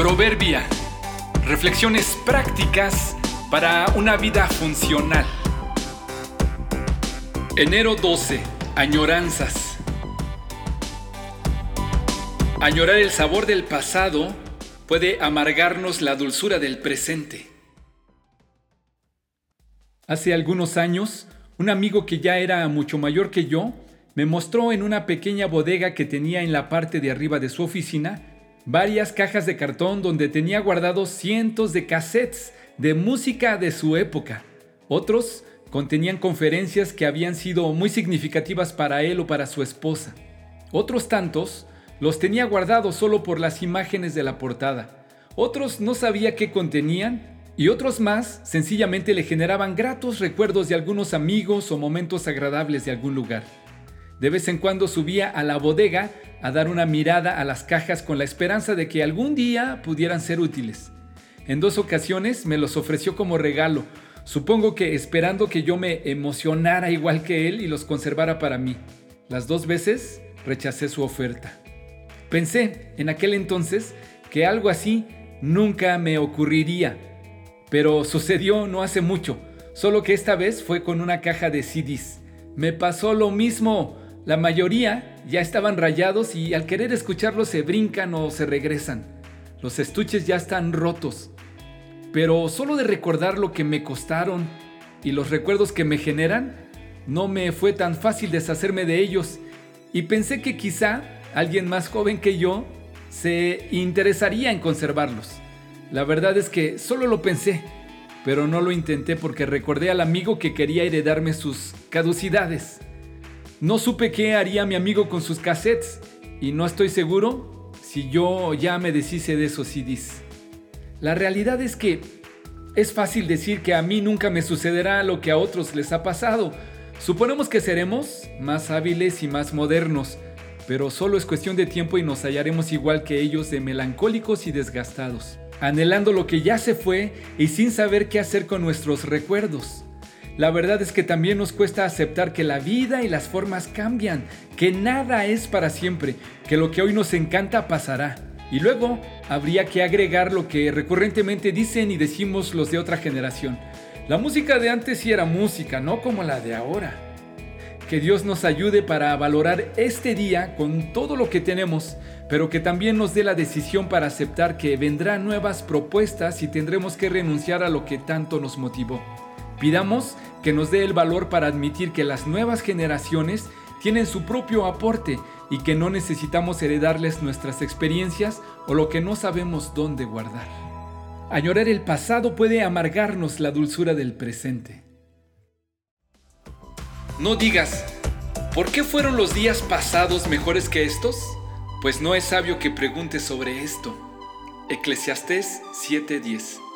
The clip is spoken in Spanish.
Proverbia. Reflexiones prácticas para una vida funcional. Enero 12. Añoranzas. Añorar el sabor del pasado puede amargarnos la dulzura del presente. Hace algunos años, un amigo que ya era mucho mayor que yo me mostró en una pequeña bodega que tenía en la parte de arriba de su oficina varias cajas de cartón donde tenía guardados cientos de cassettes de música de su época. Otros contenían conferencias que habían sido muy significativas para él o para su esposa. Otros tantos los tenía guardados solo por las imágenes de la portada. Otros no sabía qué contenían y otros más sencillamente le generaban gratos recuerdos de algunos amigos o momentos agradables de algún lugar. De vez en cuando subía a la bodega a dar una mirada a las cajas con la esperanza de que algún día pudieran ser útiles. En dos ocasiones me los ofreció como regalo, supongo que esperando que yo me emocionara igual que él y los conservara para mí. Las dos veces rechacé su oferta. Pensé en aquel entonces que algo así nunca me ocurriría, pero sucedió no hace mucho, solo que esta vez fue con una caja de CDs. Me pasó lo mismo. La mayoría ya estaban rayados y al querer escucharlos se brincan o se regresan. Los estuches ya están rotos. Pero solo de recordar lo que me costaron y los recuerdos que me generan, no me fue tan fácil deshacerme de ellos y pensé que quizá alguien más joven que yo se interesaría en conservarlos. La verdad es que solo lo pensé, pero no lo intenté porque recordé al amigo que quería heredarme sus caducidades. No supe qué haría mi amigo con sus cassettes y no estoy seguro si yo ya me deshice de esos CDs. La realidad es que es fácil decir que a mí nunca me sucederá lo que a otros les ha pasado. Suponemos que seremos más hábiles y más modernos, pero solo es cuestión de tiempo y nos hallaremos igual que ellos de melancólicos y desgastados, anhelando lo que ya se fue y sin saber qué hacer con nuestros recuerdos. La verdad es que también nos cuesta aceptar que la vida y las formas cambian, que nada es para siempre, que lo que hoy nos encanta pasará. Y luego habría que agregar lo que recurrentemente dicen y decimos los de otra generación. La música de antes sí era música, no como la de ahora. Que Dios nos ayude para valorar este día con todo lo que tenemos, pero que también nos dé la decisión para aceptar que vendrán nuevas propuestas y tendremos que renunciar a lo que tanto nos motivó. Pidamos que nos dé el valor para admitir que las nuevas generaciones tienen su propio aporte y que no necesitamos heredarles nuestras experiencias o lo que no sabemos dónde guardar. Añorar el pasado puede amargarnos la dulzura del presente. No digas, ¿por qué fueron los días pasados mejores que estos? Pues no es sabio que preguntes sobre esto. Eclesiastés 7:10